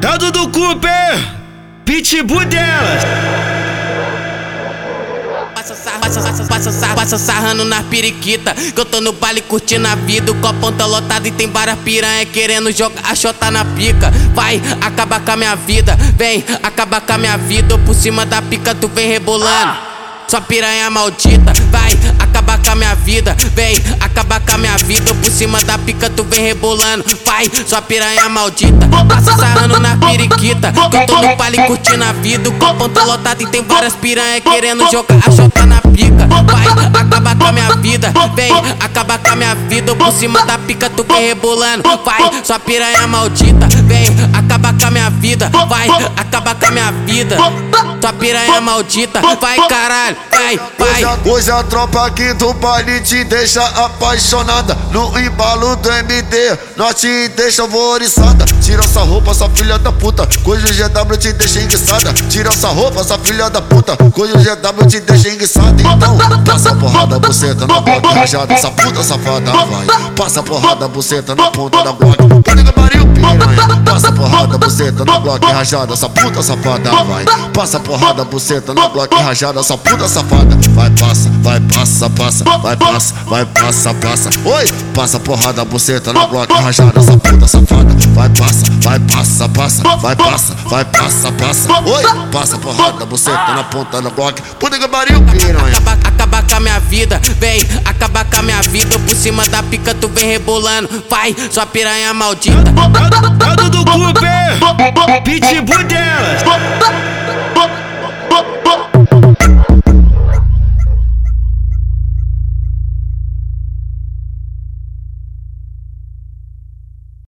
Dado do Cooper, pitbull delas. Passa, sarra, passa, passa, passa, sarra, passa sarrando na periquita. Que eu tô no baile curtindo a vida. O copão tá lotado e tem várias piranha querendo jogar a chota na pica. Vai acabar com a minha vida, vem acabar com a minha vida. Por cima da pica tu vem rebolando. Sua piranha maldita, vai acabar com a minha vida, vem acabar com a minha vida. Por cima da pica tu vem rebolando, vai, sua piranha maldita. Passa sarrando na periquita, que eu tô no baile curtindo a vida. O copão tá lotado e tem várias piranha querendo jogar a chota na pica. Vai acabar com a minha vida, vem acabar com a minha vida. Por cima da pica tu vem rebolando, vai, sua piranha maldita, vem acabar com a minha vida, vai acabar com a minha vida. Sua piranha maldita, vai caralho, vai, vai. Hoje a, hoje a tropa aqui do baile te deixa apaixonada. No embalo do MD, nós te deixa alvoriçada. Tira essa roupa, essa filha da puta. Coisa o GW te deixa enguiçada. Tira essa roupa, essa filha da puta. Coisa o GW te deixa enguiçada. Então, passa porrada, buceta na boca rajada. Essa puta safada vai. Passa porrada, buceta na ponta da. Pode que pariu, piranha. Bloco rajada. Essa puta safada vai. Passa porrada, buceta na bloco rajada. Essa puta safada vai, passa, vai, passa, passa. Vai, passa, vai, passa, passa. Oi, passa porrada, buceta na bloco rajada. Essa puta safada vai, passa, vai, passa, passa. Vai, passa, vai, passa, passa. Oi, passa porrada, buceta na ponta da bloco. Puta que pariu, piranha. Vida. Por cima da pica tu vem rebolando, vai, sua piranha maldita. Dado do Cooper, pitbull delas.